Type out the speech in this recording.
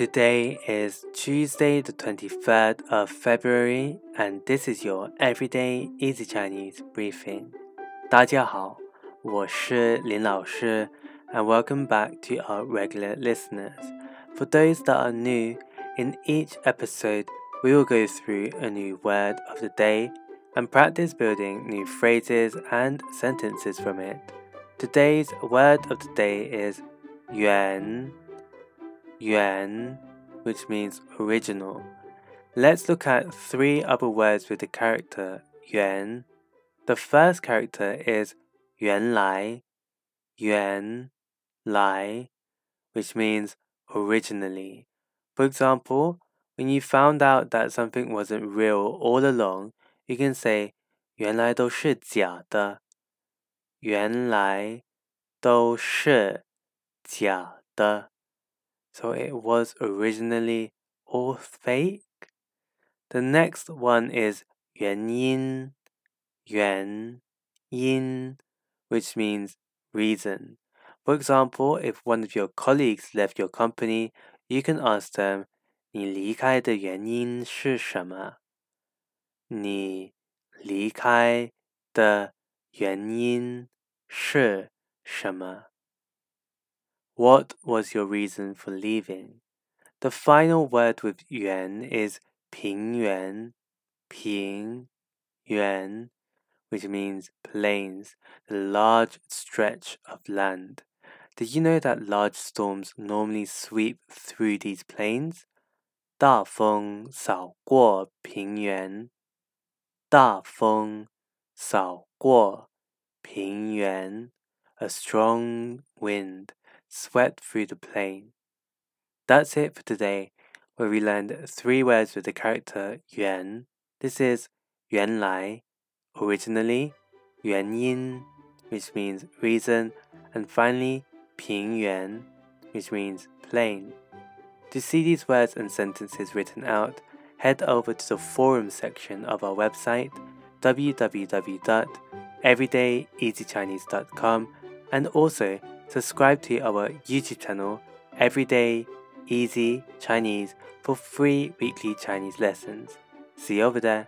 Today is Tuesday, the 23rd of February, and this is your Everyday Easy Chinese briefing. 大家好，我是林老师, and welcome back to our regular listeners. For those that are new, in each episode, we will go through a new word of the day and practice building new phrases and sentences from it. Today's word of the day is yuan yuan, which means original. Let's look at three other words with the character yuan. The first character is 原来,原来, which means originally. For example, when you found out that something wasn't real all along, you can say 原来都是假的。原来都是假的。 so it was originally all fake. The next one is 原因,原因, which means reason. For example, if one of your colleagues left your company, you can ask them 你离开的原因是什么？你离开的原因是什么 ？what was your reason for leaving? The final word with yuan is 平原,平原, which means plains, the large stretch of land. Did you know that large storms normally sweep through these plains? 大风扫过平原，大风扫过平原，a strong wind sweat through the plain. That's it for today, where we learned three words with the character yuan. This is yuan lai, originally yuan yin, which means reason, and finally ping yuan, which means plain. To see these words and sentences written out, head over to the forum section of our website www.everydayeasychinese.com and also subscribe to our YouTube channel, Everyday Easy Chinese, for free weekly Chinese lessons. See you over there.